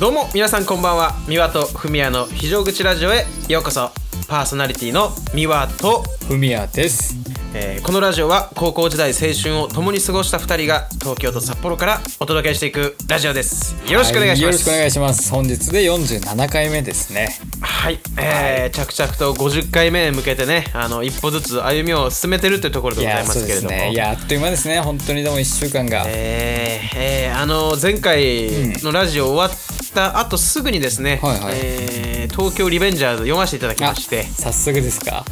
どうも皆さんこんばんは。三輪とふみやの非常口ラジオへようこそ。パーソナリティの三輪と、ふみやです。えーこのラジオは高校時代青春を共に過ごした2人が東京と札幌からお届けしていくラジオですよろしくお願いしますはよろしくお願いします。本日で47回目ですね。はい、えー着々と50回目へ向けてねあの一歩ずつ歩みを進めてるというところでございますけれどもですね。いやあっという間ですね。本当にでも1週間が。えーえーあの前回のラジオ終わった後すぐにですね、はいはいえー東京リベンジャーズ読ませていただきまして、早速ですか？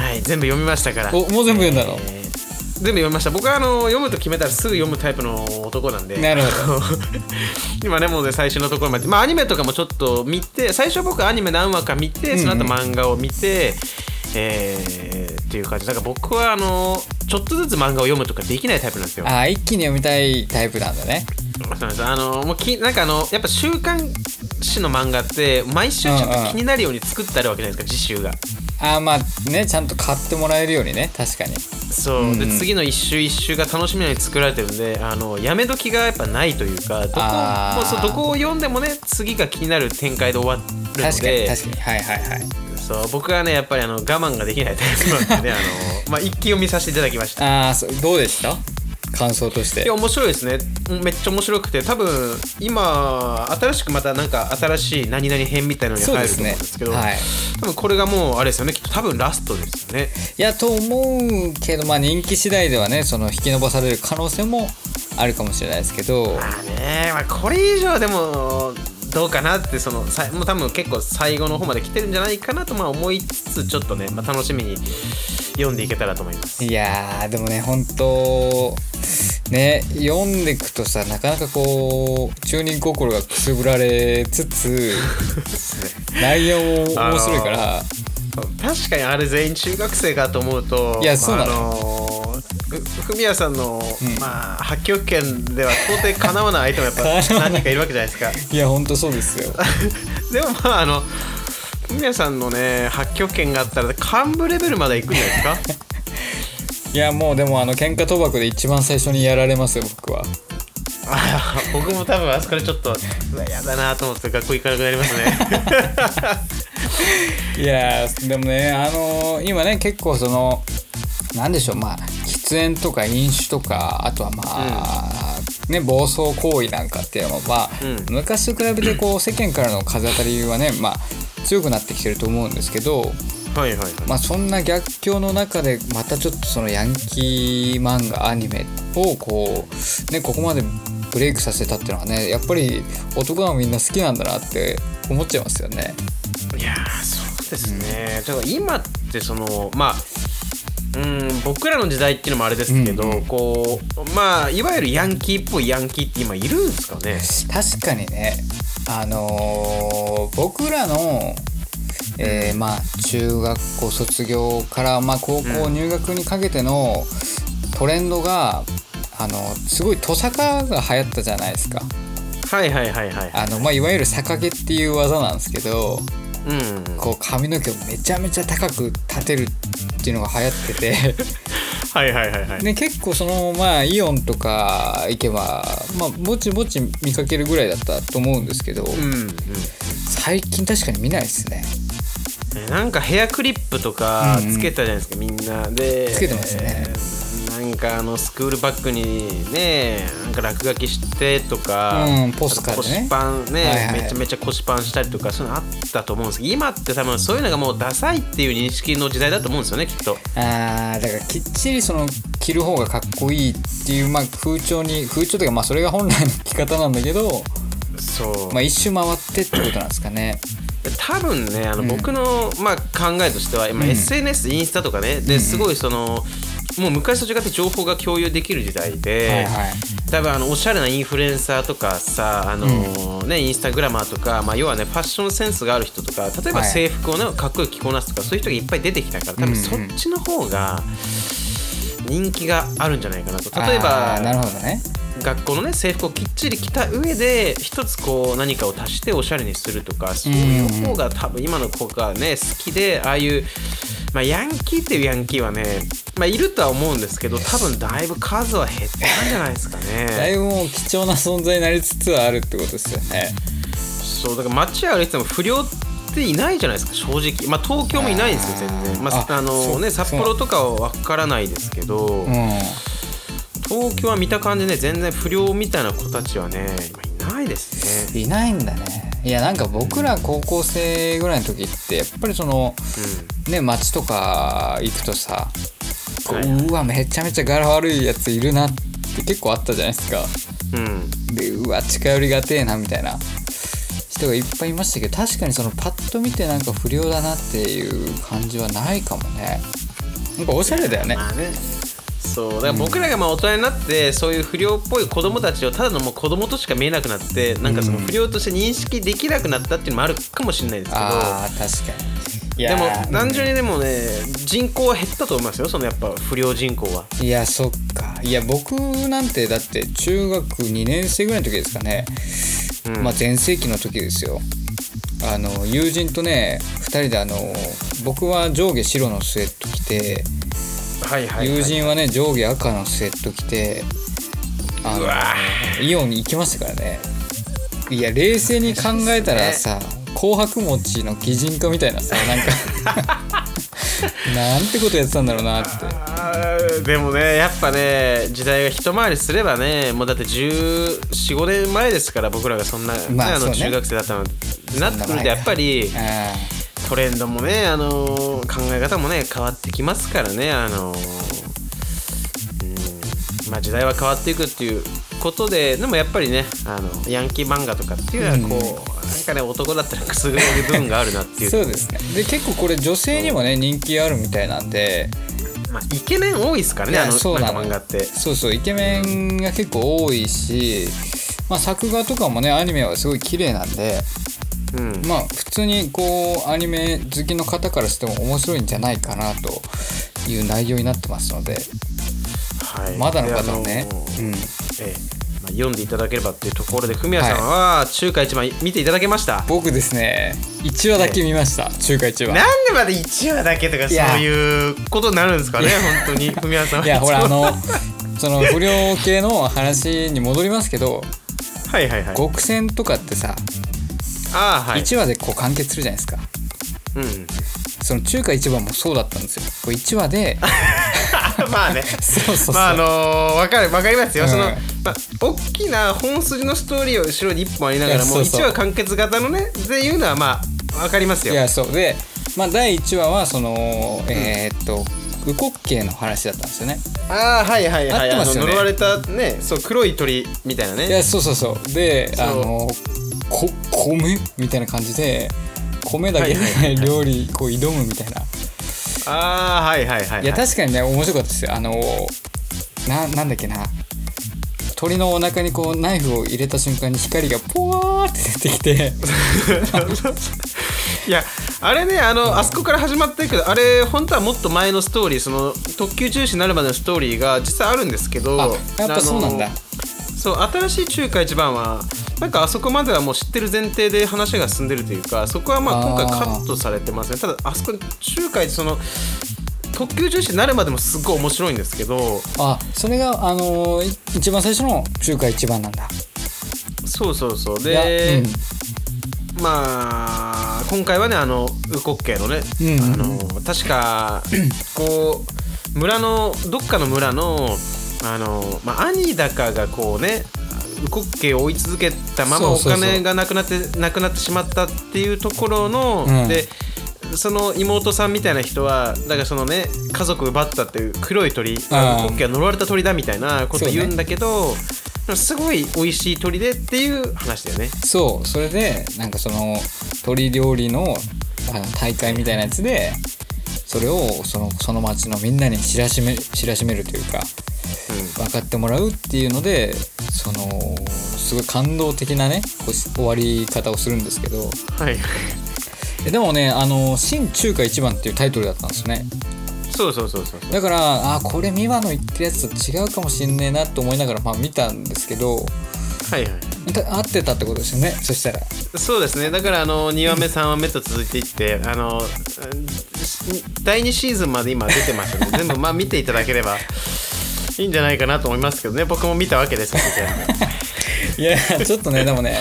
はい、全部読みましたから。おもう全部読んだの？えー全部読みました。僕はあの読むと決めたらすぐ読むタイプの男なんで。なるほど。今ねもうね最初のところまで。まあアニメとかもちょっと見て最初僕アニメ何話か見てその後漫画を見て、えーっていう感じ。だから僕はあのちょっとずつ漫画を読むとかできないタイプなんですよ。あー一気に読みたいタイプなんだね。あのもうきなんかあのやっぱ週刊誌の漫画って毎週ちょっと気になるように作ってあるわけじゃないですか次週が。あーまあねちゃんと買ってもらえるようにね確かに。そう、うんで次の一週一週が楽しみに作られてるんであのやめ時がやっぱないというかどこもうそうどこを読んでもね次が気になる展開で終わるので。確かに確かに。はいはいはい。そう僕はねやっぱりあの我慢ができないタイプなんでね あの、まあ、一気読みさせていただきましたああそうどうでした？感想としていや。面白いですねうんめっちゃ面白くて多分今新しくまたなんか新しい何々編みたいなのに入ると思うんですけどはい。多分これがもうあれですよねきっと多分ラストですよねいやと思うけどまあ人気次第ではねその引き延ばされる可能性もあるかもしれないですけど。まあね、まあ、これ以上でもどうかなってそのさもう多分結構最後の方まで来てるんじゃないかなとまあ思いつつちょっとね、まあ、楽しみに読んでいけたらと思います。いやーでもね本当ね読んでいくとさなかなかこう中二心がくすぶられつつ内容も面白いから、確かにあれ全員中学生かと思うといやそうなの。あのふふみやさんの、うん。まあ、発狂権では到底かなわない相手もやっぱ何人かいるわけじゃないですか。いや本当そうですよ。でもまああのふみやさんのね発狂権があったら幹部レベルまで行くんじゃないですか？いやもうでもあの喧嘩賭博で一番最初にやられますよ僕は。僕も多分あそこでちょっとうわやだなと思って学校行かなくなりますね。いやーでもねあのー今ね結構そのなんでしょうまあ喫煙とか飲酒とかあとはまあ、ね暴走行為なんかっていうのはまあ、うん。昔と比べてこう 世間からの風当たりはねまあ強くなってきてると思うんですけど、はいはいはい。まあ、そんな逆境の中でまたちょっとそのヤンキー漫画アニメをこうねここまでブレイクさせたっていうのはねやっぱり男はみんな好きなんだなって思っちゃいますよね。いやーそうですね、だから今ってそのまあうん僕らの時代っていうのもあれですけど、うんうんこうまあいわゆるヤンキーっぽいヤンキーって今いるんですかね。確かにね。あのー僕らの、えーまあ中学校卒業から、まあ、高校入学にかけてのトレンドが、あのすごいトサカが流行ったじゃないですか。はいはいはいはいあの、まあ、いわゆる逆毛っていう技なんですけどうんこう髪の毛をめちゃめちゃ高く立てるっていうのが流行ってて。はいはいはいはい。で結構そのまあイオンとか行けばまあぼちぼち見かけるぐらいだったと思うんですけど、うんうん。最近確かに見ないですね。なんかヘアクリップとかつけたじゃないですか、みんなで。つけてますね。えーなんかあのスクールバッグにねなんか落書きしてとか、うんポスカーでね。腰パンね、はいはい。めちゃめちゃ腰パンしたりとかそういうのあったと思うんですけど今って多分そういうのがもうダサいっていう認識の時代だと思うんですよねきっと。あーだからきっちりその着る方がかっこいいっていう、まあ、風潮に風潮というかまあそれが本来の着方なんだけど、そう、まあ、一周回ってってことなんですかね。多分ねあのうん。僕の、まあ、考えとしては今、うん。SNS インスタとかねですごいその、もう昔と違って情報が共有できる時代で、はいはい。多分あのおしゃれなインフルエンサーとかさあのーね、インスタグラマーとか、まあ、要はねファッションセンスがある人とか例えばはい。制服をねかっこよく着こなすとかそういう人がいっぱい出てきたから多分そっちの方が人気があるんじゃないかなと。例えばなるほどね学校のね制服をきっちり着た上で一つこう何かを足しておしゃれにするとかそういう方が多分今の子がね好きでああいう、まあ、ヤンキーっていうヤンキーはね、まあ、いるとは思うんですけど多分だいぶ数は減ったんじゃないですかだね。いぶもう貴重な存在になりつつあるってことですよね。そうだから街歩いてても不良っていないじゃないですか正直。まあ東京もいないんですよ全然。まあああのね札幌とかは分からないですけど、うん東京は見た感じね全然不良みたいな子たちはね今いないですね。いないんだね。いやなんか僕ら高校生ぐらいの時ってやっぱりそのね街とか行くとさはいうわめちゃめちゃ柄悪いやついるなって結構あったじゃないですか。うん、うん、でうわ近寄りがてえなみたいな人がいっぱいいましたけど確かにそのパッと見てなんか不良だなっていう感じはないかもね。なんかおしゃれだよね。まあねそうだから僕らがまあ大人になってそういう不良っぽい子供たちをただのもう子供としか見えなくなってなんかその不良として認識できなくなったっていうのもあるかもしれないですけど、あー確かに。いやでもー単純にでもね人口は減ったと思いますよそのやっぱ不良人口は。いやそっか。いや僕なんてだって中学2年生ぐらいの時ですかね、うん。まあ全盛期の時ですよ。あの友人とね2人であの僕は上下白のスウェット着てはいはい、はい、友人はね上下赤のスウェット着てあのイオンに行きましたからね。いや冷静に考えたらさ紅白餅の擬人化みたいなさなんか なんてことやってたんだろうなって。でもねやっぱね時代が一回りすればねもうだって1415年前ですから僕らがそんな、ねあのまあそうね。中学生だったのなってくるとやっぱりあトレンドもね、あの考え方もね変わってきますからね、あのうん。まあ、時代は変わっていくっていうことででもやっぱりねあのヤンキー漫画とかっていうのはこう、なんかね男だったらくすぐれる部分があるなっていう。そうですね。で結構これ女性にもね人気あるみたいなんでまあ、イケメン多いですからねあのそうなの。漫画って。そうそうイケメンが結構多いし、まあ、作画とかもねアニメはすごい綺麗なんでうん。まあ普通にこうアニメ好きの方からしても面白いんじゃないかなという内容になってますのではい、まだの方はでねうん。ええ。まあ、読んでいただければっていうところでフミヤさんは中華一番見ていただけました、僕ですね。1話だけ見ました中華一話なんでまで1話だけとかそういうことになるんですかね本当にフミヤさんいやほらあののその不良系の話に戻りますけどはいはいはい。極戦とかってさああはい。1話でこう完結するじゃないですか。うんその中華一番もそうだったんですよ。こう1話で まあね。そうそうそう、まああのー、わかるわかりますよ、うん。そのまあ大きな本筋のストーリーを後ろに一本ありながらもいやそうそう。1話完結型のねっていうのはまあわかりますよ。いやそう。で、まあ、第1話はそのえーっとウコッの話だったんですよね。ああはいはいはいあってますよね。呪われたねそう黒い鳥みたいないねやそうそうそう。であのこ米？みたいな感じで米だけで料理こう挑むみたいな。ああはいはいはいはい。いや確かにね面白かったですよ。あのななんだっけな。鳥のお腹にこうナイフを入れた瞬間に光がポワーって出てきて。いやあれねあの、あそこから始まってるけどあれ本当はもっと前のストーリーその特急中止になるまでのストーリーが実はあるんですけどあやっぱそうなんだ。そう新しい中華一番はなんかあそこまではもう知ってる前提で話が進んでるというかそこはまあ今回カットされてますね。ただあそこ中華一その特急重視になるまでもすっごい面白いんですけどあそれがあのい一番最初の中華一番なんだ。そうそうそう。で、うん。まあ今回はねあのウコッケイのね、うんあの確か こう村のどっかの村のあの、まあ、兄だかがこうねウコッケイを追い続けたままお金がなくなってなくなってしまったっていうところの、うん。でその妹さんみたいな人はだからそのね家族奪ったっていう黒い鳥あうん。ウコッケイは呪われた鳥だみたいなことを言うんだけど、すごい美味しい鳥でっていう話だよね。そう。それでなんかその鶏料理の大会みたいなやつでそれをそのその町のみんなに知らしめ知らしめるというか分かってもらうっていうのでそのすごい感動的なね終わり方をするんですけど。はい。えでもね「あの新中華一番」っていうタイトルだったんですよね。そうそうそうそうだからあこれ美和の言ってるやつと違うかもしんねえなと思いながらまあ見たんですけど。はいはい。た合ってたってことですよねそしたら。そうですね。だからあの2話目3話目と続いていってあの第2シーズンまで今出てますので全部まあ見ていただければいいんじゃないかなと思いますけどね。僕も見たわけですけどいやちょっとねでもね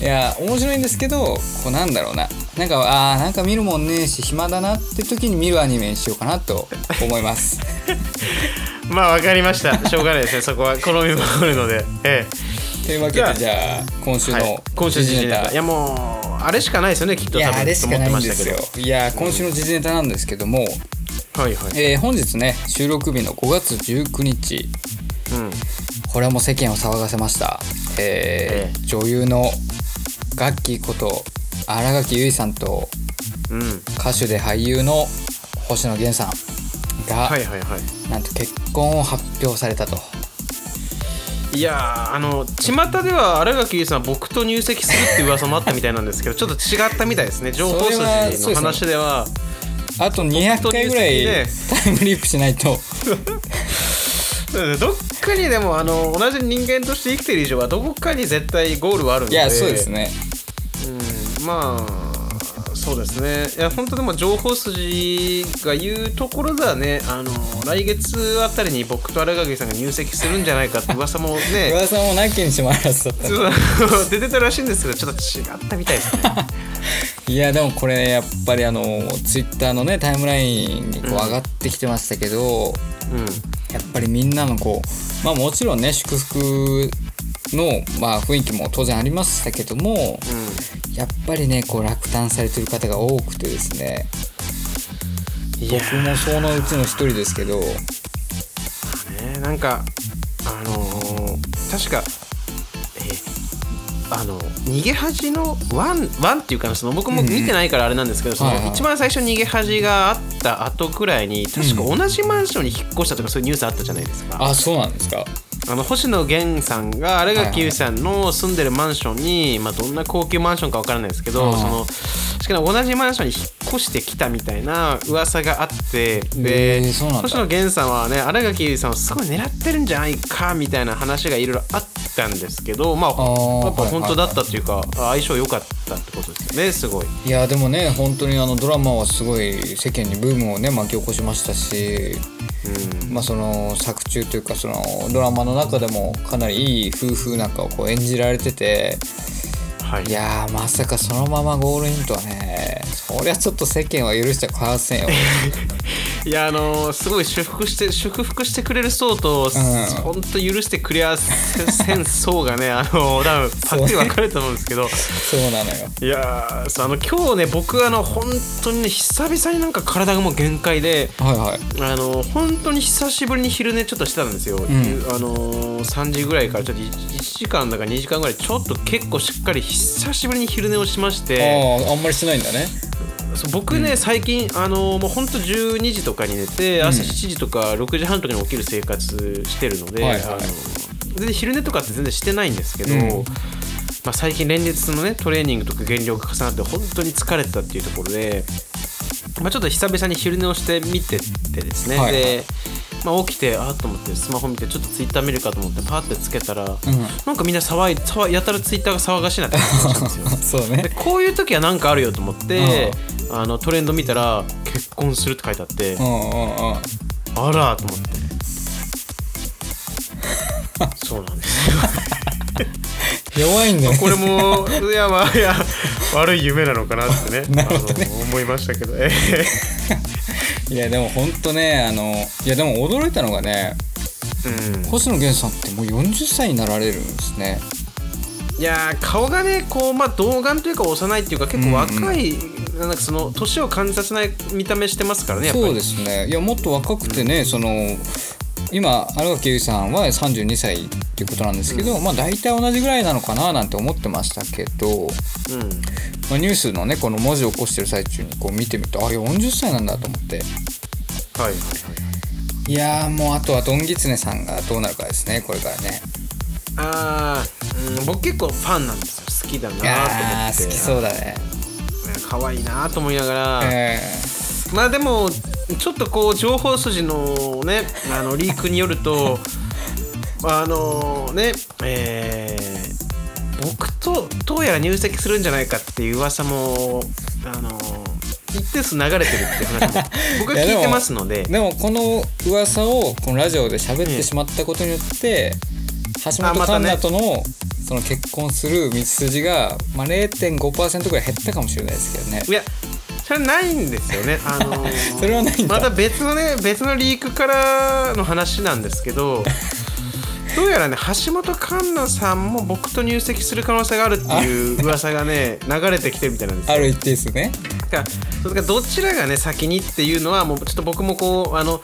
いや面白いんですけどこうなんだろうな。なんかあーなんか見るもんねえし暇だなって時に見るアニメにしようかなと思います。まあわかりました。しょうがないですね。そこは好みもあるので。えというわけでじゃあ今週え、はい。の、今週時事ネタ。タ。いやもうあれしかないですよねきっといや多分あれしかないんですよ。いや今週の時事ネタなんですけども、ましたけどはいはい。えー本日ね収録日の5月19日。うん。これはもう世間を騒がせました、えーえ女優のガッキーこと新垣結衣さんとうん。歌手で俳優の星野源さんが、はいはいはい。なんと結婚を発表されたと。いやーあの巷では新垣結衣さんは僕と入籍するって噂もあったみたいなんですけどちょっと違ったみたいですね。情報筋の話ではあと200回ぐらい本タイムリープしないと。どっかにでもあの同じ人間として生きてる以上はどこかに絶対ゴールはあるので。いやそうですね。うんまあそうですね。いや本当でも情報筋が言うところではねあの来月あたりに僕と新垣さんが入籍するんじゃないかって噂もね。噂もなきにしもあらずだった 出てたらしいんですけどちょっと違ったみたいですねいやでもこれやっぱりあのツイッターのねタイムラインにこう上がってきてましたけど、うん。やっぱりみんなのこうまあもちろんね祝福の、まあ、雰囲気も当然ありましたけどもやっぱりねこう落胆されてる方が多くてですね。僕もそのうちの一人ですけど。ねなんかあのー確かえーあの逃げ恥のワン。ワンっていうかなその僕も見てないからあれなんですけど、その一番最初逃げ恥があった後くらいに確か同じマンションに引っ越したとかそういうニュースあったじゃないですか。あそうなんですかあの星野源さんが新垣結衣さんの住んでるマンションに、まあ、どんな高級マンションかわからないですけど、うんそのしかも同じマンションに引っ越してきたみたいな噂があってで、星野源さんはね新垣結衣さんをすごい狙ってるんじゃないかみたいな話がいろいろあったんですけどまあやっぱ本当だったっていうか、相性良かったってことですよねすごい。いやでもね本当にあのドラマはすごい世間にブームをね巻き起こしましたし、うん。まあ、その作中というかそのドラマの中でもかなりいい夫婦なんかをこう演じられててはい。いやーまさかそのままゴールインとはね。そりゃちょっと世間は許してはかわせんよ。いやあのーすごい祝福して祝福してくれる層と、ほん。と許してくれやせん層がねあのー 多分はっきり分かれると思うんですけど、そうなのよ。いやーそうあの今日ね僕あの本当にね久々になんか体がもう限界ではいはい。あの本当に久しぶりに昼寝ちょっとしてたんですよ、ん。あのー3時ぐらいからちょっと 1, 時間だか2時間ぐらいちょっと結構しっかり久しぶりに昼寝をしましてあああんまりしないんだね。そう僕ね、最近あのもうほんと12時とかに寝て朝7時とか6時半とかに起きる生活してるので、はいはいあの全然昼寝とかって全然してないんですけど、うん。まあ、最近連日のねトレーニングとか減量が重なって本当に疲れてたっていうところで、まあ、ちょっと久々に昼寝をしてみててですね、はいはい。で、まあ、起きてあっと思ってスマホ見てちょっとツイッター見るかと思ってパーってつけたら、なんかみんな騒い騒いやたらツイッターが騒がしいなって感じしたんですよ。そうね。でこういう時は何かあるよと思って、あのトレンド見たら結婚するって書いてあって、うんうんうん。あらと思って。そうなんです。よ 弱いんだよねこれもいやまあいや悪い夢なのかなってね なるほどね。あの思いましたけど。え いやでもほんとねあのいやでも驚いたのがねえうん。星野源さんってもう40歳になられるんですね。いやー顔がねこうまあ童顔というか幼いっていうか結構若い、なんかその年を感じさせない見た目してますからねやっぱり。そうですね。いやもっと若くてね、その今新垣結衣さんは32歳っていうことなんですけど、まあ大体同じぐらいなのかななんて思ってましたけど、うん。まあ、ニュースのねこの文字を起こしてる最中にこう見てみるとあ40歳なんだと思って。はい。はいやーもうあとはドンギツネさんがどうなるかですねこれからね。あー、うん、僕結構ファンなんですよ。好きだなとい思って。好きそうだね。可愛いなと思いながら、えまあでもちょっとこう情報筋のねあのリークによるとあのねえー僕とどうやら入籍するんじゃないかっていう噂もあの一定数流れてるっていう話も 僕は聞いてますので。ーでもこの噂をこのラジオで喋ってしまったことによって、橋本環奈とのその結婚する道筋が、まあ、0.5%ぐらい減ったかもしれないですけどね。いやそれないんですよね。あのー それはないまた別のね別のリークからの話なんですけど どうやらね橋本環奈さんも僕と入籍する可能性があるっていう噂がね 流れてきてるみたいなんですよ。ある一定数ね。だからどちらがね先にっていうのはもうちょっと僕もこうあの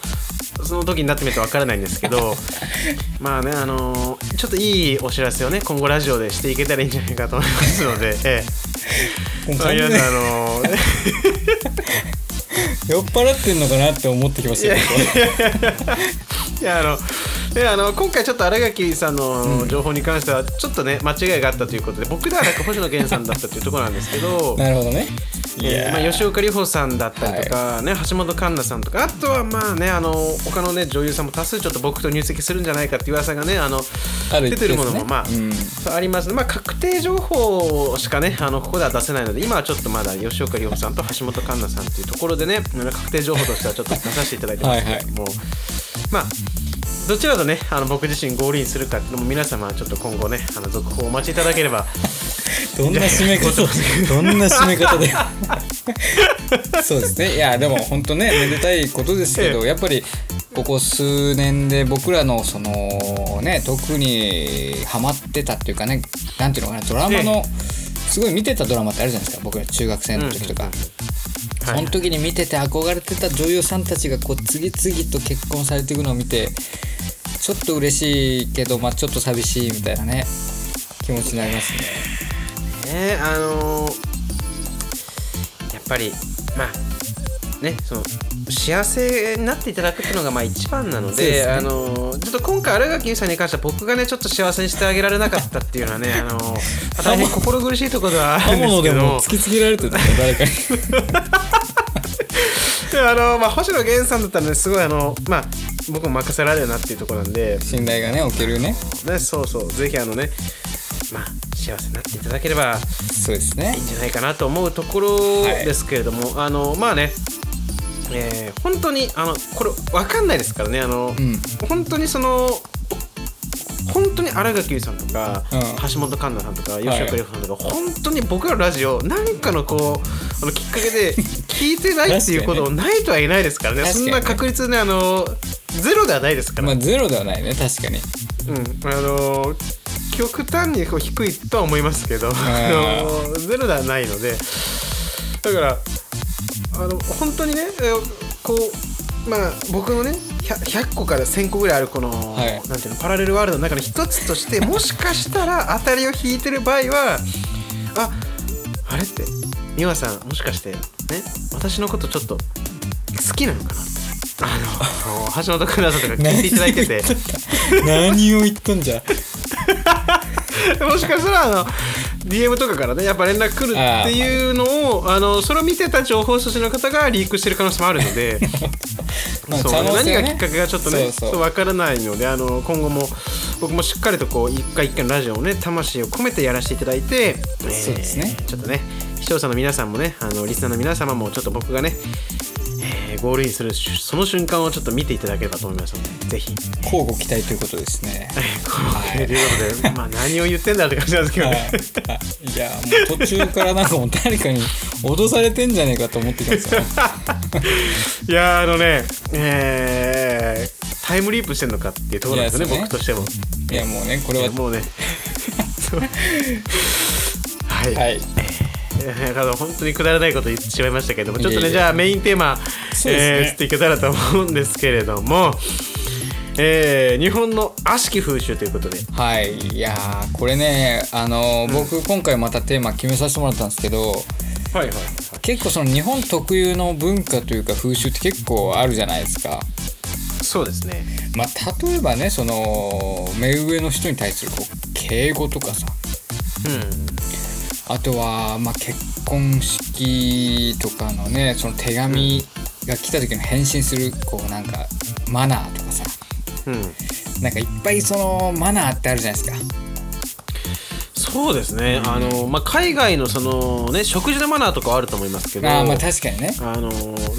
その時になってみるとわからないんですけど まあねあのーちょっといいお知らせをね今後ラジオでしていけたらいいんじゃないかと思いますので、ええ。まあ、もう完全に皆さんあのー酔っ払ってんのかなって思ってきましたよいやあのであの今回ちょっと新垣さんの情報に関してはちょっとね間違いがあったということで僕ではなく星野源さんだったというところなんですけど なるほどね。えーまあ、吉岡里帆さんだったりとか、ね橋本環奈さんとかあとはまあねあの他のね女優さんも多数ちょっと僕と入籍するんじゃないかっていう噂がねあの出てるものもまあ、うん。あります。ねまあ確定情報しかねあのここでは出せないので今はちょっとまだ吉岡里帆さんと橋本環奈さんっていうところでね確定情報としてはちょっと出させていただいてますけれども。まあどちらとねあの僕自身ゴールインするかっていうのも皆様ちょっと今後ねあの続報をお待ちいただければ。どんな締め方どんな締め方で。そうですね。いやでも本当ねめでたいことですけどやっぱりここ数年で僕らのそのね特にハマってたっていうかねなんていうのかなドラマのすごい見てたドラマってあるじゃないですか。僕ら中学生の時とか。はい。その時に見てて憧れてた女優さんたちがこう次々と結婚されていくのを見てちょっと嬉しいけど、まあ、ちょっと寂しいみたいなね気持ちになりますね。ねあのーやっぱりまあねその幸せになっていただくっていうのがまあ一番なのでね。あのーちょっと今回新垣結衣さんに関しては僕がねちょっと幸せにしてあげられなかったっていうのはねあのー大変心苦しいところではあるんですけど。も突きつけられてる誰かに。であのーまあ、星野源さんだったらねすごいあのまあ僕も任せられるなっていうところなんで、信頼がねおけるね。ね、そうそう。ぜひあのねまあ幸せになっていただければそうですね。いいんじゃないかなと思うところですけれども、あのまあね、えー本当にあのこれ分かんないですからね。あの、うん。本当にその本当に新垣結衣さんとか、うん。橋本環奈さんとか吉はい。岡里帆さんとか、本当に僕らのラジオ何かのこうあのきっかけで 聞いてないっていうことないとは言えないですからね。ねそんな確率ねあのゼロではないですから、まあゼロではないね。確かに。うん、あの極端にこう低いとは思いますけど、ゼロではないので。だからあの本当にねえーこうまあ僕のね 100, 100個から1000個ぐらいあるこの、はい。なんていうのパラレルワールドの中の一つとして もしかしたら当たりを引いてる場合はああれって美和さんもしかしてね私のことちょっと好きなのかなあの橋本環奈さんとか聞いていただいてて。何を言っとんじゃもしかしたらあの DM とかからねやっぱ連絡来るっていうのをあのそれを見てた情報筋の方がリークしてる可能性もあるので。まあそうね。何がきっかけがちょっとねそう分からないのであの今後も僕もしっかりとこう一回一回のラジオをね魂を込めてやらせていただいて、そうですね。ちょっとね視聴者の皆さんもねあのリスナーの皆様もちょっと僕がね、えーゴールインするその瞬間をちょっと見ていただければと思いますのでぜひ。交互期待ということですね。とい。うことで、まあ、何を言ってんだって感じなんですけどはい。ね。いやもう途中からなんかもう誰かに脅されてんじゃねえかと思ってきますよいやーあのね、えータイムリープしてんのかっていうところなんですよねいや僕としても。いやもうねこれは。もうね。はい、はい本当にくだらないこと言ってしまいましたけれどもちょっとねじゃあメインテーマ、ね。えー移っていけたらと思うんですけれども、えー日本の悪しき風習ということで。はい。いやーこれねあのー僕今回またテーマ決めさせてもらったんですけどはいはいはい。結構その日本特有の文化というか風習って結構あるじゃないですか。そうですね。まあ、例えばねその目上の人に対するこう敬語とかさ。うんあとは、まあ、結婚式とかのねその手紙が来た時の返信するこうなんかマナーとかさ。うん。なんかいっぱいそのマナーってあるじゃないですか。そうですね、あのまあ、海外のその、ね、食事のマナーとかはあると思いますけど。あーまあ確かにね。あの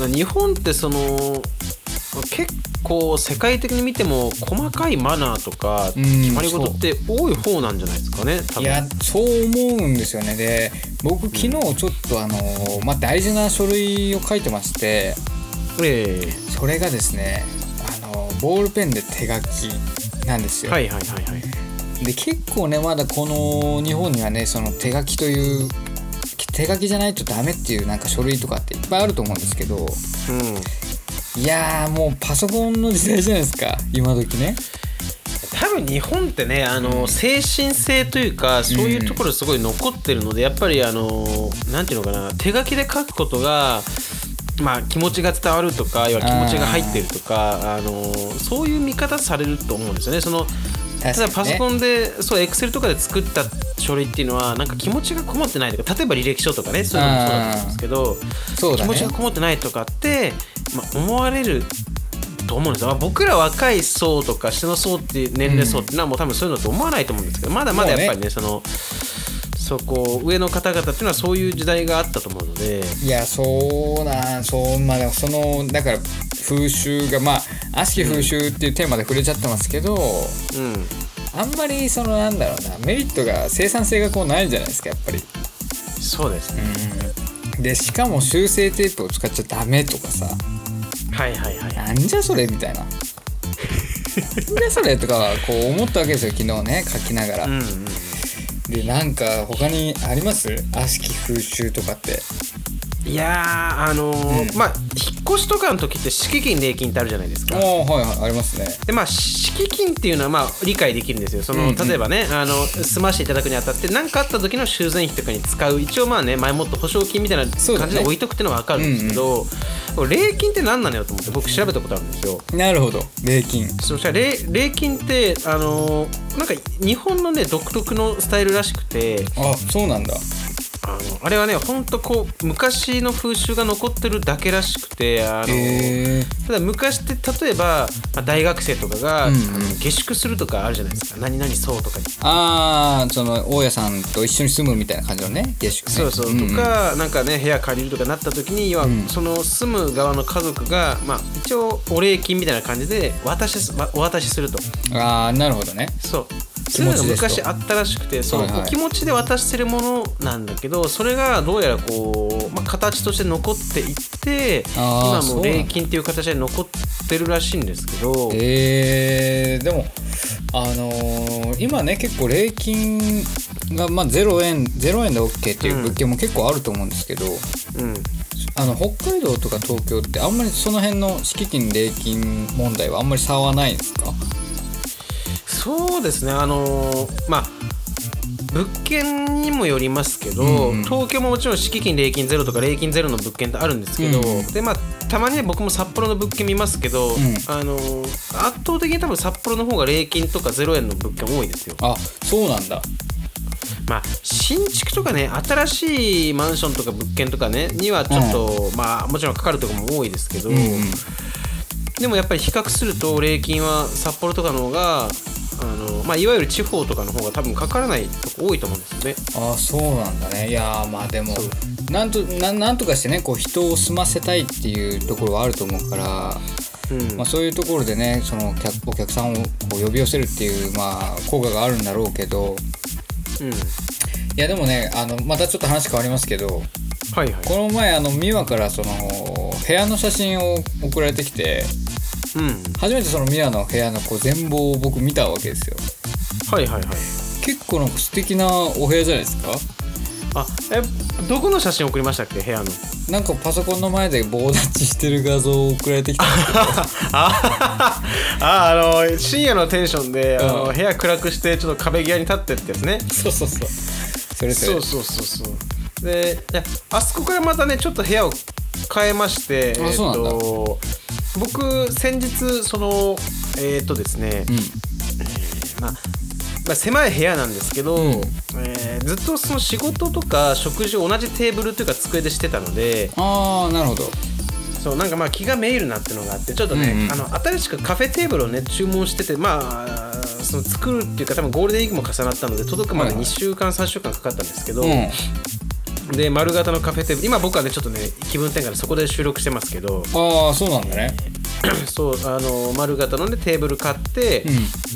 日本ってその結こう世界的に見ても細かいマナーとかうん決まり事って多い方なんじゃないですかねいやそう思うんですよね。で僕昨日ちょっとあの、まあ、大事な書類を書いてましてええ。それがですねあのボールペンで手書きなんですよ、はいはいはいはい。で結構ねまだこの日本にはねその手書きという手書きじゃないとダメっていうなんか書類とかっていっぱいあると思うんですけどうんいやーもうパソコンの時代じゃないですか。今時ね。多分日本ってねあの、精神性というかそういうところすごい残ってるので、やっぱりあのなんていうのかな手書きで書くことがまあ気持ちが伝わるとか要は気持ちが入ってるとかあのそういう見方されると思うんですよね。その例確かに、ね、えばパソコンでそうエクセルとかで作った書類っていうのはなんか気持ちがこもってないとか例えば履歴書とかねそういうのもそうだと思うんですけど気持ちがこもってないとかって、まあ、思われると思うんですよ、まあ僕ら若い層とか下の層って年齢層っていうのはもう多分そういうのと思わないと思うんですけどまだまだやっぱりねそのそこ上の方々っていうのはそういう時代があったと思うので。いやそうなんそうまあでもそのだから風習がまあ悪しき風習っていうテーマで触れちゃってますけど、うんあんまりそのなんだろうなメリットが生産性がこうないじゃないですかやっぱり。そうですね、でしかも修正テープを使っちゃダメとかさはいはいはいなんじゃそれみたいな。なんじゃそれとかはこう思ったわけですよ昨日ね書きながら。うんうんでなんか他にあります？悪しき風習とかって。いやーあのーうんまあ引っ越しとかの時って敷金礼金ってあるじゃないですか。ああはいはいありますね。でまあ敷金っていうのはまあ理解できるんですよ。その、うんうん。例えばねあの済ましていただくにあたって何かあった時の修繕費とかに使う。一応まあね前もって保証金みたいな感じで置いとくっていうのは分かるんですけど、礼金って何なのよと思って僕調べたことあるんですよ。なるほど。礼金。そしたら礼礼金ってあのなんか日本のね独特のスタイルらしくてあそうなんだ。あのあれはねほんとこう昔の風習が残ってるだけらしくてあの。ただ昔って例えば、まあ、大学生とかが、うん下宿するとかあるじゃないですか。何々そうとかああその大家さんと一緒に住むみたいな感じのね下宿ね。そうそう、んんとかなんかね部屋借りるとかなった時に要は、うん。その住む側の家族が、まあ、一応お礼金みたいな感じで渡しお渡しすると。ああなるほどね。そう気持ちですと。昔あったらしくてそう、はいはい。お気持ちで渡してるものなんだけどそれがどうやらこう、まあ、形として残っていって今も礼金っていう形で残ってるらしいんですけど、えー、でもあのー今ね結構礼金がまあ0円0円で OK っていう物件も結構あると思うんですけど、うん、あの北海道とか東京ってあんまりその辺の敷金礼金問題はあんまり差はないんですか？そうですね。あのーまあ物件にもよりますけど、うんうん。東京ももちろん敷金礼金ゼロとか礼金ゼロの物件ってあるんですけど、うんうん。でまあたまにね僕も札幌の物件見ますけど、ん。あのー圧倒的に多分札幌の方が礼金とかゼロ円の物件多いですよ。あそうなんだ。まあ新築とかね新しいマンションとか物件とかねにはちょっと、まあもちろんかかるところも多いですけど、うんうん。でもやっぱり比較すると礼金は札幌とかの方があの、まあ、いわゆる地方とかの方が多分かからないとこ多いと思うんですよね。あそうなんだね。いやーまあでもなんとなんなんとかしてねこう人を住ませたいっていうところはあると思うから、うん。まあ、そういうところでねその客お客さんをこう呼び寄せるっていう、まあ、効果があるんだろうけど。うん。いやでもねあのまたちょっと話変わりますけどはいはい。この前あの美和からその部屋の写真を送られてきてうん、初めてその美和の部屋のこう全貌を僕見たわけですよ。はいはいはい。結構なんか素敵なお部屋じゃないですか？あえどこの写真送りましたっけ？部屋の。なんかパソコンの前で棒立ちしてる画像を送られてきた。あああの深夜のテンションで、あのうん部屋暗くしてちょっと壁際に立ってってやつね。そうそうそう。それそれ。そうそうそうそう。であそこからまたねちょっと部屋を変えましてあそうなんだ。えっと僕先日そのえっ、とですね、うん。まあまあ、狭い部屋なんですけど、うん。えーずっとその仕事とか食事を同じテーブルというか机でしてたのでああなるほど。そうなんかまあ気がめいるなっていうのがあってちょっとね、うんうん。あの新しくカフェテーブルをね注文しててまあその作るっていうか多分ゴールデンウィークも重なったので届くまで2はいはい。週間3週間かかったんですけど、うんで丸型のカフェテーブル。今僕はねちょっとね気分転換でそこで収録してますけど。ああそうなんだね。そうあの丸型のねテーブル買って、うん。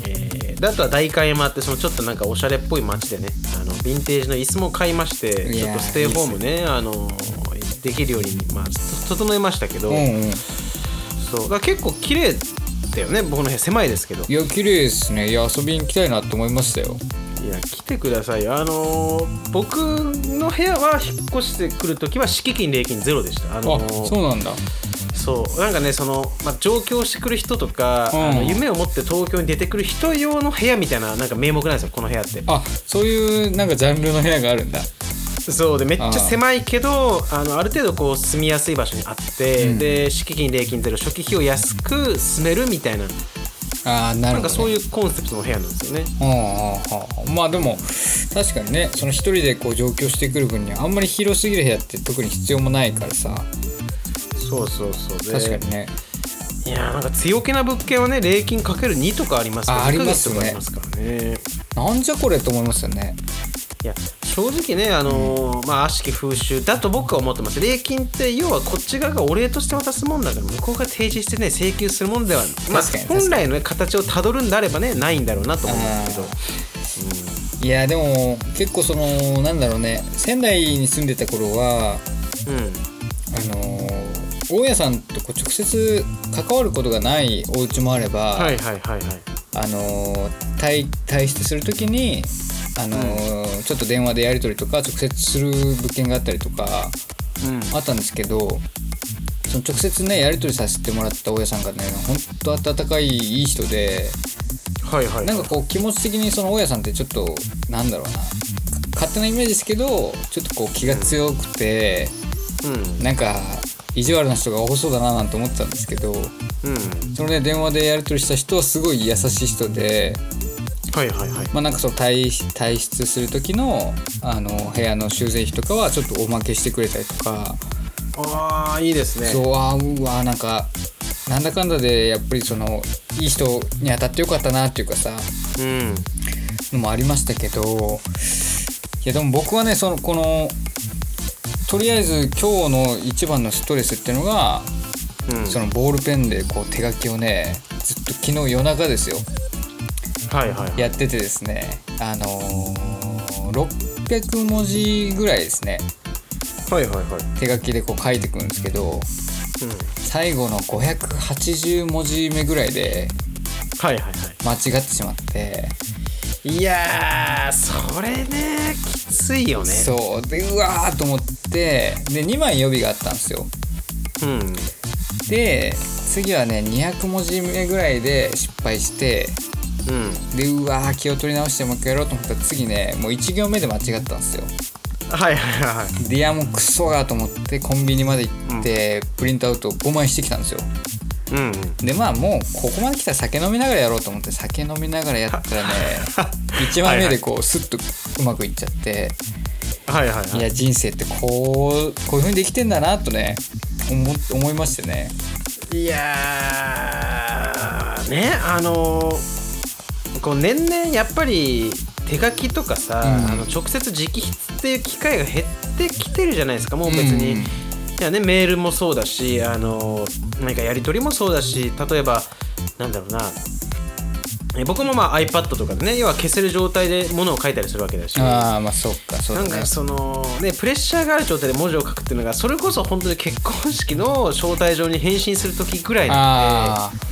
えーであとは代官山ってそのちょっとなんかおしゃれっぽい街でねあのヴィンテージの椅子も買いましてちょっとステイホームねあのできるように、まあ、と整えましたけど、うんうん。そう。だ結構綺麗だよね僕の部屋。狭いですけど。いや綺麗ですね。いや遊びに行きたいなって思いましたよいや来てください。よあのー僕の部屋は引っ越してくるときは敷金礼金ゼロでした。あのあーそうなんだ。そう。なんかねその、まあ、上京してくる人とか、うん。あの夢を持って東京に出てくる人用の部屋みたいななんか名目なんですよこの部屋って。あそういうなんかジャンルの部屋があるんだ。そう。でめっちゃ狭いけどあのある程度こう住みやすい場所にあって、うん。で敷金礼金ゼロ初期費用安く住めるみたいなああなるほど、ね、なんかそういうコンセプトの部屋なんですよね。うんうんうんまあでも確かにねその一人でこう上京してくる分にはあんまり広すぎる部屋って特に必要もないからさ。そうそうそう。で確かにね。いやーなんか強気な物件はね礼金かける2とかありますからあありますね。2ヶ月とかありますからね。なんじゃこれと思いますよね。いや正直ねあのーまあ悪しき風習だと僕は思ってます。礼金って要はこっち側がお礼として渡すもんだから向こうが提示してね請求するもんではまあ本来の、ね、形をたどるんであればねないんだろうなと思うんですけど。いやでも結構そのなんだろうね仙台に住んでた頃はうん。あのー大家さんとこう直接関わることがないお家もあれば、はいはいはいはい。あのー退退出する時にあのーちょっと電話でやり取りとか直接する物件があったりとかうん。あったんですけどその直接ねやり取りさせてもらった大家さんがねほんと温かいいい人ではいはいなんかこう気持ち的にその大家さんってちょっとなんだろうな勝手なイメージですけどちょっとこう気が強くて、うん。なんか意地悪な人が多そうだななんて思ってたんですけどうん。そのね電話でやり取りした人はすごい優しい人で、はいはいはい。まあ、なんかその退退出する時のあの部屋の修繕費とかはちょっとおまけしてくれたりとか、ああいいですね。そうあーうわーなんかなんだかんだでやっぱりそのいい人に当たってよかったなっていうかさうんのもありましたけどいやでも僕はねそのこのとりあえず今日の一番のストレスっていうのが、うん。そのボールペンでこう手書きをねずっと昨日夜中ですよやっててですねあのー600文字ぐらいですね。はいはいはい。手書きでこう書いてくんですけどうん。最後の580文字目ぐらいではいはいは間違ってしまっていいやーそれねきついよね。そう。でうわーと思ってで2枚予備があったんですよ。うん。で次はね200文字目ぐらいで失敗してうん。でうわー気を取り直してもう一回やろうと思ったら次ねもう1行目で間違ったんですよ。はいはいはいはい。でいやもうクソがと思ってコンビニまで行って、プリントアウト5枚してきたんですよ。うんでまあもうここまで来たら酒飲みながらやろうと思って酒飲みながらやったらね 1枚目でこうスッとうまくいっちゃって。はいはいはい。いや人生ってこうこういう風にできてんだなとね思思いましてね。いやーねあのーこう年々やっぱり手書きとかさ、うん。あの直接直筆っていう機会が減ってきてるじゃないですか。もう別に、うん。いやね、メールもそうだしあの何かやり取りもそうだし例えばなんだろうな。え僕もまあ iPad とかでね要は消せる状態でものを書いたりするわけだし。ああまあそっかそうだね。なんかそのねプレッシャーがある状態で文字を書くっていうのがそれこそ本当に結婚式の招待状に返信する時ぐらいなんで。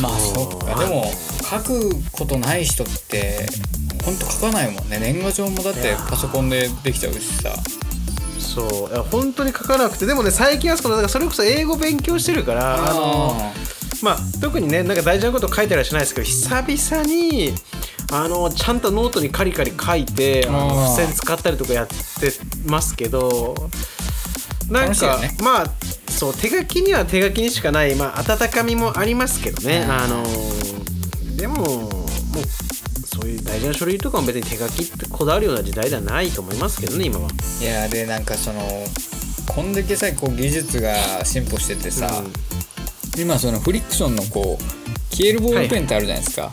まあそっかでも書くことない人ってほんと書かないもんね。年賀状もだってパソコンでできちゃうしさ。そう。いや本当に書かなくて。でもね最近はそのだからそれこそ英語勉強してるからあのまあ特にねなんか大事なこと書いたりはしないですけど久々にあのちゃんとノートにカリカリ書いてあ付箋使ったりとかやってますけどなんか、ね。まあそう手書きには手書きにしかない、まあ、温かみもありますけどね、うん。あのでももうそういう大事な書類とかも別に手書きってこだわるような時代ではないと思いますけどね今は。いやでなんかそのこんだけさこう技術が進歩しててさ、今そのフリクションのこう消えるボールペンってあるじゃないですか、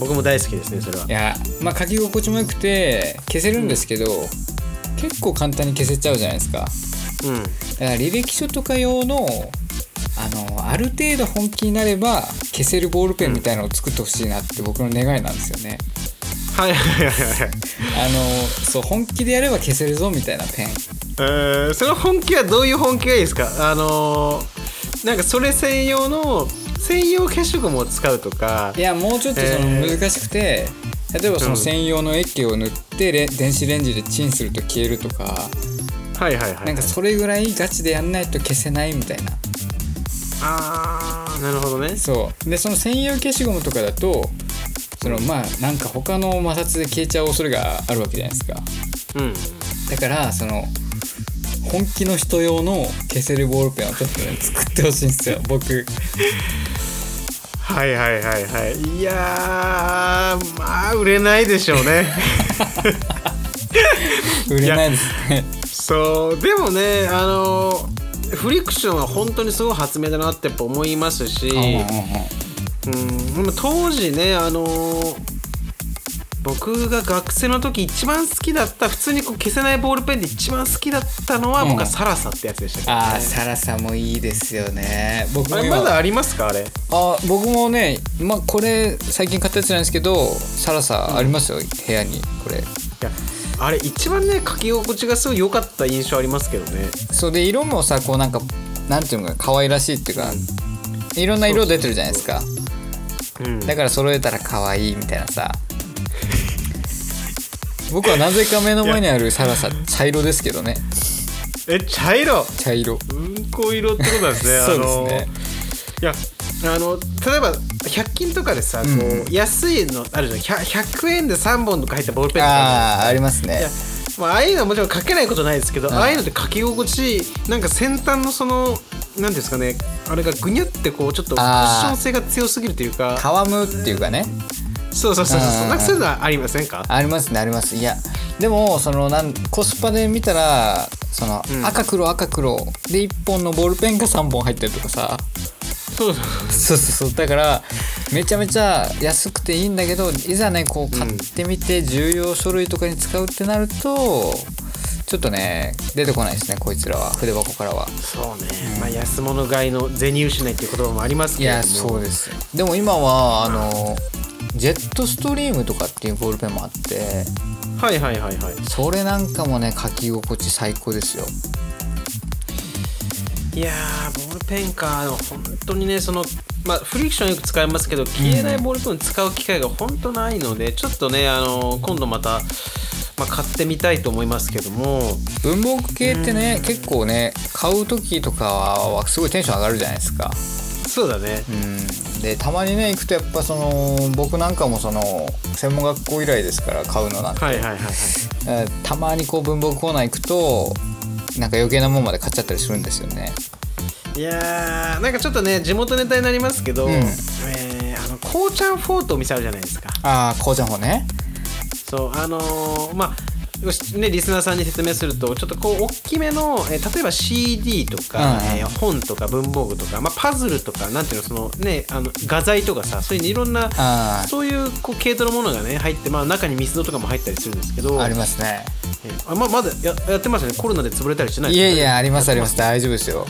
僕も大好きですねそれは。いやまあ書き心地も良くて消せるんですけど、結構簡単に消せちゃうじゃないですか。うん。だから履歴書とか用のあのる程度本気になれば消せるボールペンみたいなのを作ってほしいなって僕の願いなんですよね、はいはいはいはい。あのそう本気でやれば消せるぞみたいなペン。えー、その本気はどういう本気がいいですか？あのー、なんかそれ専用の専用消しゴムを使うとか。いやもうちょっとそのえー難しくて、例えばその専用の液を塗ってレ電子レンジでチンすると消えるとか、はいはいはい。なんかそれぐらいガチでやんないと消せないみたいなあーなるほどね。そう。でその専用消しゴムとかだとそのまあなんか他の摩擦で消えちゃう恐れがあるわけじゃないですか。うん。だからその本気の人用の消せるボールペンをちょっとね作ってほしいんですよ。僕。はいはいはいはい。いやーまあ売れないでしょうね。売れないですね。そうでもねあのフリクションは本当にすごい発明だなってやっぱ思いますし、うん当時ねあのー僕が学生の時一番好きだった普通にこう消せないボールペンで一番好きだったのは、うん。僕はサラサってやつでしたね、ああサラサもいいですよね。僕あも今れまだありますかあれ？いあ僕もねまあこれ最近買ったやつなんですけどサラサありますよ、部屋にこれ。やあれ一番ね書き心地がすごい良かった印象ありますけどね。そうで色もさこうなんかなんていうのかな可愛らしいっていうか、いろんな色出てるじゃないですか。うんだから揃えたら可愛いみたいなさ。僕はなぜか目の前にあるサラサ茶色ですけどね。え茶色？茶色。うんこ色ってことなんですね。そうですね。いやあの例えば100均とかでさ、こうう安いのあるじゃん。100, 100円で3本とか入ったボールペンとかああありますね。まあ、ああいうのはもちろん書けないことないですけど、ああいうのって書き心地なんか先端のそのなんですかねあれがぐにゃってこうちょっとクッション性が強すぎるというか。皮むっていうかね。そうそうそうそうう。ん。なんかそういうのはありませんか？ありますねあります。いやでもそのなんコスパで見たらその、うん。赤黒赤黒で1本のボールペンが3本入ってるとかさそうそうそう。だからめちゃめちゃ安くていいんだけどいざねこう買ってみて重要書類とかに使うってなるとちょっとね出てこないですねこいつらは。筆箱からは。そうね、まあ安物買いの銭失いっていう言葉もありますいけれども。やそうです。よでも今はあのジェットストリームとかっていうボールペンもあってはいはいはいはい。それなんかもね書き心地最高ですよいやーボールペンか本当にねそのまあフリクションよく使いますけど消えないボールペンを使う機会が本当ないので、ちょっとねあの今度また、まあ、買ってみたいと思いますけども。文房具系ってね結構ね買う時とかはすごいテンション上がるじゃないですか。そうだね。うん。でたまにね行くとやっぱその僕なんかもその専門学校以来ですから買うのなんて、はいはいはいはい。えーたまにこう文房具コーナー行くとなんか余計なもんまで買っちゃったりするんですよね。いやーなんかちょっとね地元ネタになりますけど、うん。えーあのこうちゃんフォートお店あるじゃないですか。ああこうちゃんほね。そうあのーまあね、リスナーさんに説明するとちょっとこう大きめの、えー例えば CD とか、うんうん。えー本とか文房具とか、まあ、パズルとかなんていうのそのねあの画材とかさそういういろんなあそういうこう系統のものがね入って、まあ、中にミスドとかも入ったりするんですけどあありますね。えーあままだややってますよね。コロナで潰れたりしてないいやいやありますあります。大丈夫ですよ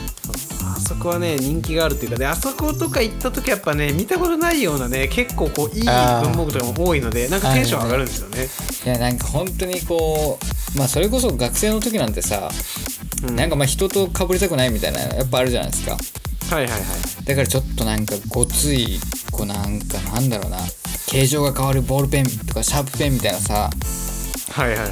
あそこはね人気があるというかであそことか行った時やっぱね見たことないようなね結構こういい文房具とかも多いのでなんかテンション上がるんですよね。いやなんか本当にこうまあそれこそ学生の時なんてさ、うんなんかまあ人と被りたくないみたいなやっぱあるじゃないですかはいはいはい。だからちょっとなんかごついこうなんかなんだろうな形状が変わるボールペンとかシャープペンみたいなさはいはいはい。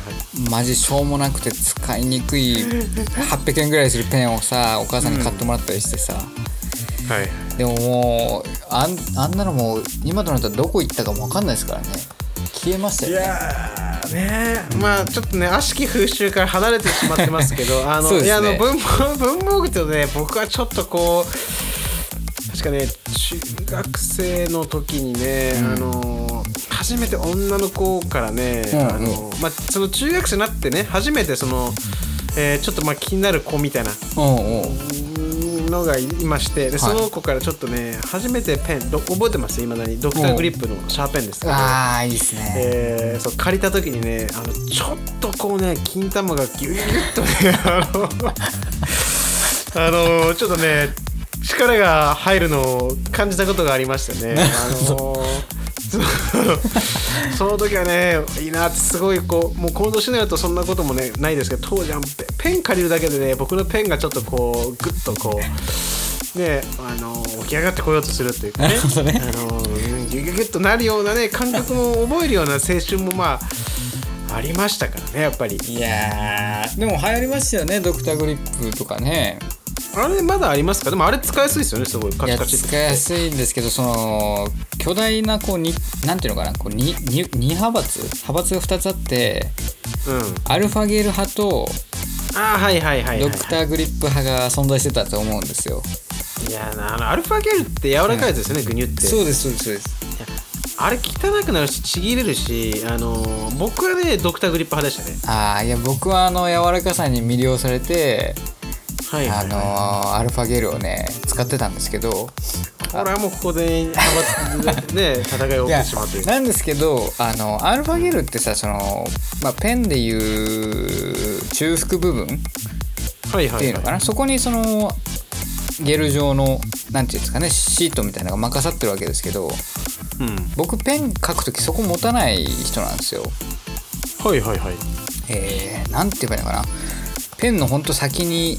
マジしょうもなくて使いにくい800円ぐらいするペンをさお母さんに買ってもらったりしてさ、はい。でももうあんあんなのもう今となったらどこ行ったかも分かんないですからね。消えましたいよねねまあちょっとね悪しき風習から離れてしまってますけど あの、ね。いやあの文房文房具とね僕はちょっとこう確かね中学生の時にね、あの初めて女の子からね、うんあのまあ、その中学生になってね初めてその、えーちょっとまあ気になる子みたいなうんうん。のがいましてではい。その子からちょっとね初めてペンど覚えてます？いまだに。ドクターグリップのシャーペンですけど。ああいいですね、えーそう借りた時にねあのちょっとこうね金玉がギュギュッとねあのあのちょっとね力が入るのを感じたことがありましたね。あのー その時はねいいなってすごいこうもうこの年になるとそんなこともねないですけど当時はペペン借りるだけでね僕のペンがちょっとこうグッとこうねあの起き上がってこようとするっていうかね。ねあのうんギュギュギュッとなるようなね感覚も覚えるような青春もまあありましたからねやっぱり。いやーでも流行りましたよねドクターグリップとかねあれまだありますか？でもあれ使いやすいですよねすごい。カチカチ。使いやすいんですけどその巨大なこうになんていうのかな？こうにに二派閥？派閥が2つあってうん。アルファゲール派とあーはいはいはいはい、ドクターグリップ派が存在してたと思うんですよ。いやあのアルファゲルって柔らかいですよね、グニュって。そうですそうですそうです。あれ汚くなるしちぎれるしあの僕はねドクターグリップ派でしたね。ああいや僕はあの柔らかさに魅了されてはいはい、あのアルファゲルをね使ってたんですけどこれはもうここでね戦いを起きてしまうというなんですけどあのアルファゲルってさその、まあ、ペンでいう中腹部分はいはい、っていうのかな、そこにそのゲル状のなんていうんですかねシートみたいなのが任さってるわけですけどうん、僕ペン書く時そこ持たない人なんですよ。はいはいはい。えー、なんて言えばいいのかな。ペンのほんと先に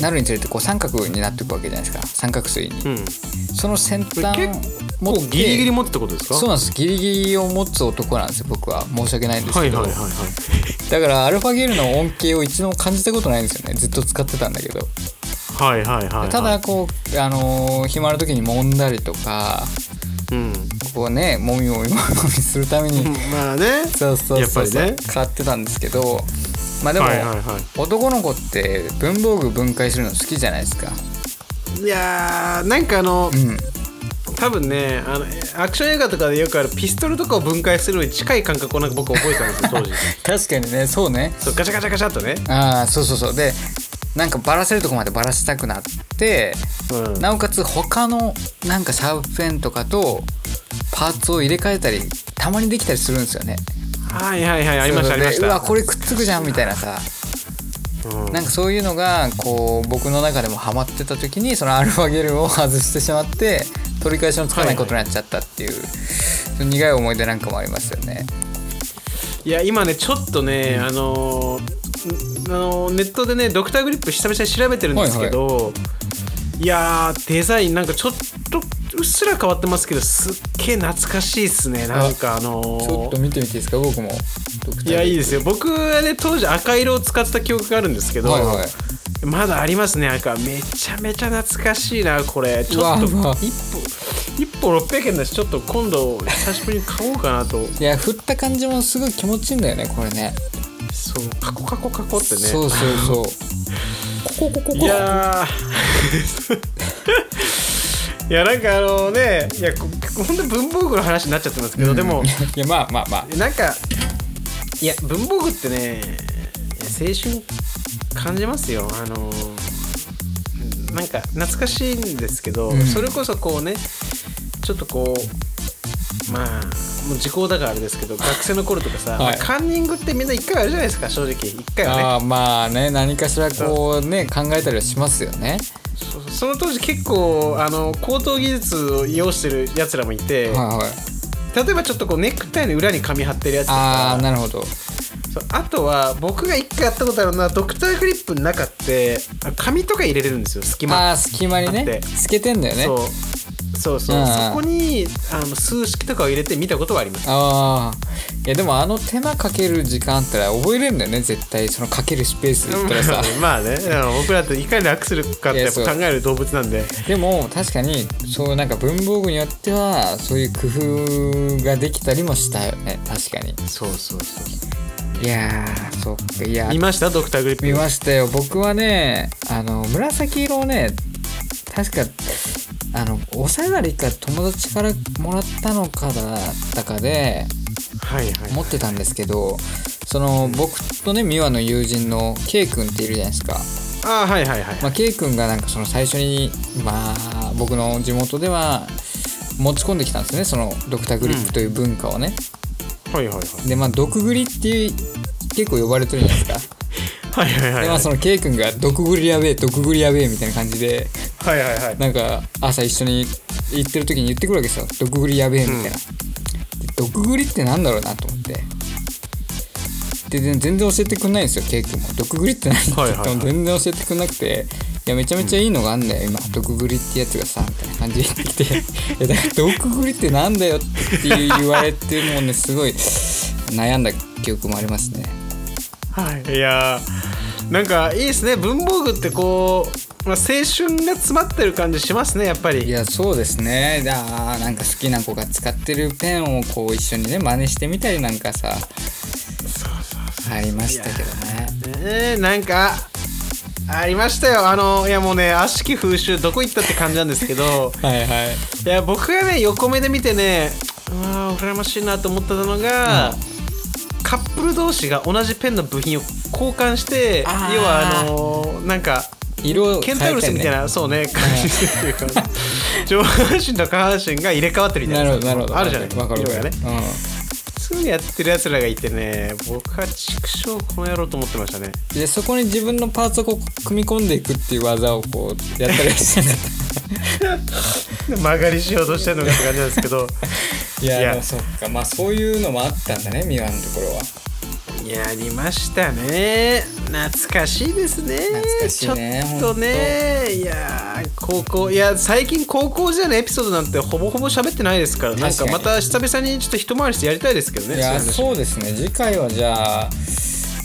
なるにつれてこう三角になっていくわけじゃないですか。三角錐に。うん。その先端結持ってギリギリ持ってことですか？そうなんです。ギリギリを持つ男なんですよ僕は。申し訳ないんですけど、はいはいはいはい。だからアルファゲルの恩恵を一度も感じたことないんですよね。ずっと使ってたんだけど。はいはいはいはい。ただこうあのー暇な時に揉んだりとかうん。こうねもみもみもみもみするために。まあね。そうそうそうそう、ね。買ってたんですけどまあでも、はいはいは男の子って文房具分解するの好きじゃないですか。いいやーなんかあの、うん。多分ねあのアクション映画とかでよくあるピストルとかを分解するのに近い感覚をなんか僕覚えてたんですよ 当時。確かにねそうね。そうガチャガチャガチャっとね。ああそうそうそう。でなんかバラせるとこまでバラしたくなってうん。なおかつ他のなんかシャープペンとかとパーツを入れ替えたりたまにできたりするんですよねはいはいはいありましたありました。うわこれくっつくじゃんみたいなさ。うん。なんかそういうのがこう僕の中でもハマってた時にそのアルファゲルを外してしまって取り返しのつかないことになっちゃったっていう、その苦い思い出なんかもありますよね。いや今ねちょっとね、あのーんあのーネットでねドクターグリップ久々に調べてるんですけど、いやーデザインなんかちょっとうっすら変わってますけどすっげえ懐かしいっすね。なんかあのーちょっと見てみていいですか僕も。いやいいですよ。僕はね当時赤色を使ってた記憶があるんですけど、はいはい。まだありますね赤。めちゃめちゃ懐かしいなこれ。ちょっと一歩一歩600円だしちょっと今度久しぶりに買おうかなと。いや振った感じもすごい気持ちいいんだよねこれね。そうカコカコカコってね。そうそうそう。ここここ。いやー。いやなんかあのねいやこ本当に文房具の話になっちゃってますけど、でも。いやまあまあまあ。なんかいや。文房具ってね青春感じますよ。あのなんか懐かしいんですけど、うん。それこそこうねちょっとこうまあもう時効だからあれですけど学生の頃とかさ、はい。まあカンニングってみんな一回あるじゃないですか正直。一回はね。ああまあね何かしらこうね考えたりはしますよね。そうその当時結構あの高等技術を要してるやつらもいて、はいはい。例えばちょっとこうネクタイの裏に紙貼ってるやつとああかなるほど。そう。あとは僕が一回やったことあるのはドクターグリップの中ってあ紙とか入れれるんですよ。隙間。ああ隙間にね。あって。透けてんだよね。そうそうそう、うん。そこにあの数式とかを入れて見たことはあります。ああ。いやでもあの手間かける時間あったら覚えれるんだよね。絶対そのかけるスペースだったらさ。まあね。僕らっていかに楽するかって考える動物なんで。でも確かにそうなんか文房具によってはそういう工夫ができたりもしたよね。確かに。そうそうそう。いやーそっか。いや見ました？ドクターグリップ。見ましたよ。僕はねあの紫色をね確かあのお下がりか友達からもらったのかだったかではいはい。持ってたんですけどその僕とね美和の友人の K 君っているじゃないですか、あはいはいはい、まあ、K 君がなんかその最初にまあ僕の地元では持ち込んできたんですねそのドクターグリップという文化をね、はいはいはい。でまあ毒グリって結構呼ばれてるじゃないですかはいはいはい。はいでまあその K 君が毒グリやべえ毒グリやべえみたいな感じではいはいはい。なんか朝一緒に行ってる時に言ってくるわけですよ「毒栗やべえ」みたいな、で毒栗ってなんだろうなと思って。でで全然教えてくんないんですよケイ君も。毒栗って何って言っても全然教えてくんなくていやめちゃめちゃいいのがあんだよ今毒栗ってやつがさみたいな感じで言ってきて。いやだから毒栗ってなんだよって言われてもうねすごい悩んだ記憶もありますね。はい、いやーなんかいいですね文房具ってこう、まあ、青春が詰まってる感じしますねやっぱいりやそうですね。あーなんか好きな子が使ってるペンをこう一緒にね真似してみたりなんかさありましたけどね。えー、なんかありましたよ。あのいやもうね悪しき風習どこ行ったって感じなんですけど。はいはい。いや僕がね横目で見てねうわー羨ましいなと思ったのが、カップル同士が同じペンの部品を交換して要はあのー、なんか色ケンタウルスみたいな、そうね感じっていうか上半身と下半身が入れ替わってるみたいなあるじゃない。色がね、うん。やってるやつらがいてね僕は畜生この野郎と思ってましたね。でそこに自分のパーツをこう組み込んでいくっていう技をこうやったりしてな曲が りしようとしてるのかって感じなんですけど。い やいや。そっかまあそういうのもあったんだねミワのところは。やりましたね。懐かしいですね。懐かしいねちょっとね。いや高校いや最近高校時代のエピソードなんてほぼほぼ喋ってないですからなんかまた久々にちょっと一回りしてやりたいですけどねいやそうですね。次回はじゃあ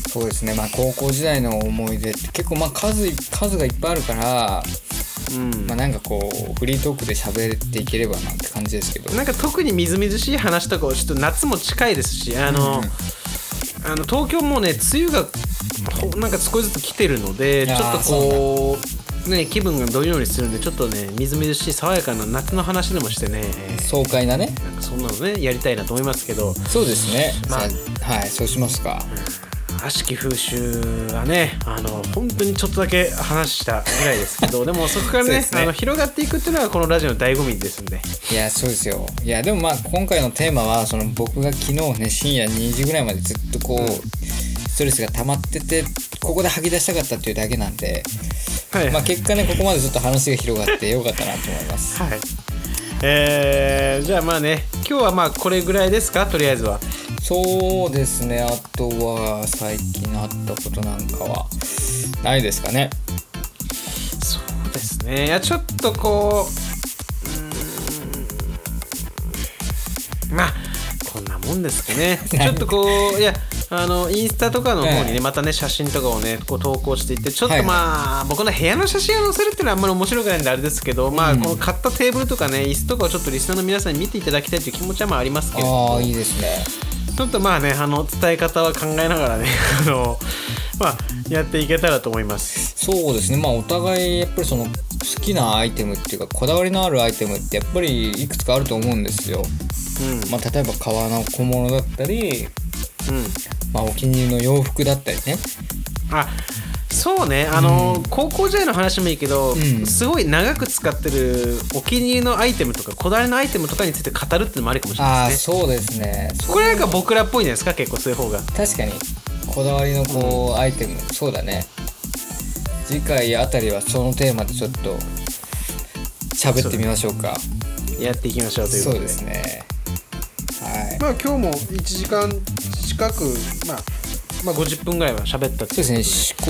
そうですね。まあ高校時代の思い出って結構まあ数数がいっぱいあるからうん。まあなんかこうフリートークで喋っていければなって感じですけど。なんか特にみずみずしい話とかをちょっと夏も近いですしあの、うん。あの東京もね梅雨がほなんか少しずつ来てるのでちょっとこうね気分がどんよりするんでちょっとねみずみずしい爽やかな夏の話でもしてね、えー爽快なね。なんかそんなのねやりたいなと思いますけど。そうですね、まあはいそうしますか。悪しき風習はねあの本当にちょっとだけ話したぐらいですけど でもそこからねね。あの広がっていくっていうのがこのラジオの醍醐味ですんでいやそうですよ。いやでもまあ今回のテーマはその僕が昨日ね深夜2時ぐらいまでずっとこう、ストレスが溜まっててここで吐き出したかったっていうだけなんで、はい、まあ、結果ねここまでずっと話が広がってよかったなと思います。はい。えー、じゃあまあね今日はまあこれぐらいですか？とりあえずは。そうですね。あとは最近あったことなんかはないですかね。そうですね。いやちょっとこうまあこんなもんですかね。ちょっとこういやあのインスタとかの方にね、ええ。またね写真とかをねこう投稿していってちょっはいとまあ、僕の部屋の写真を載せるっていうのはあんまり面白くないんであれですけど、まあこの買ったテーブルとかね椅子とかをちょっとリスナーの皆さんに見ていただきたいという気持ちはまあありますけれどもああいいですね。ちょっとまあねあの伝え方は考えながらね あのまあやっていけたらと思います。そうですね。まあお互いやっぱりその好きなアイテムっていうかこだわりのあるアイテムってやっぱりいくつかあると思うんですよ、うん。まあ、例えば革の小物だったり、うんまあ、お気に入りの洋服だったりね。あそうね。あの、高校時代の話もいいけど、ん。すごい長く使ってるお気に入りのアイテムとかこだわりのアイテムとかについて語るっていうのもありかもしれないですね。そうですね。これなんか僕らっぽいんじゃないですか？結構そういう方が。確かに。こだわりのこう、アイテム。そうだね。次回あたりはそのテーマでちょっと喋ってみましょうか。やっていきましょうということで。そうですね。はい。まあ今日も1時間近く、まあ、まあ50分ぐらいは喋ったってそうですね。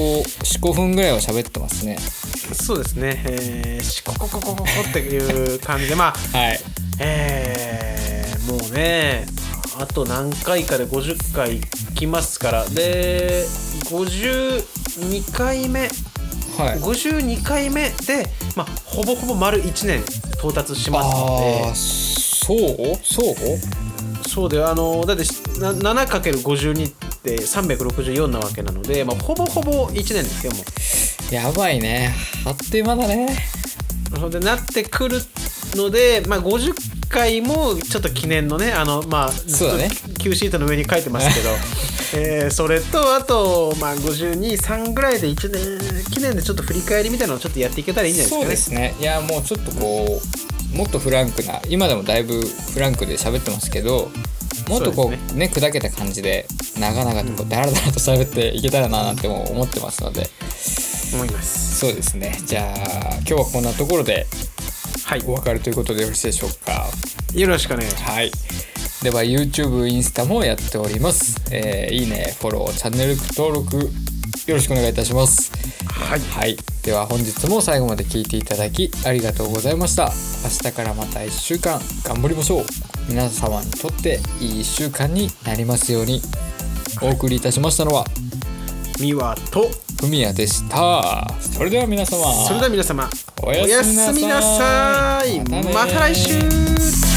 45分ぐらいは喋ってますね。そうですね。えー、しここここここっていう感じでまあ はい。えー、もうねあと何回かで50回いきますから。で52回目はい。52回目で、まあ、ほぼほぼ丸1年到達しますのああでそう？そう？そうだよあのだってな 7×52 って364なわけなので、まあ、ほぼほぼ1年ですよも。う。やばいね。あっという間だね。それでなってくるので、まあ、50回もちょっと記念のねあの、まあ、ずっとそうだね。Q シートの上に書いてますけど、えーそれとあと、まあ、523ぐらいで1年記念でちょっと振り返りみたいなのをちょっとやっていけたらいいんじゃないそうでかね。ですすね。いやもうちょっとこうもっとフランクな今でもだいぶフランクで喋ってますけどもっとこそうですうね砕けた感じで長々とこうダラダラと喋っていけたらななんても思ってますので。思います。そうですね。じゃあ今日はこんなところではい。お別れということでよろしいでしょうか？よろしくお願いします。はい。では YouTube、インスタもやっております、えーいいねフォローチャンネル登録よろしくお願いいたします。はい。はい、では本日も最後まで聞いていただきありがとうございました。明日からまた1週間頑張りましょう。皆様にとっていい1週間になりますように。お送りいたしましたのはミワとふみやでした。それでは皆様。それでは皆様おやすみなさい。また来週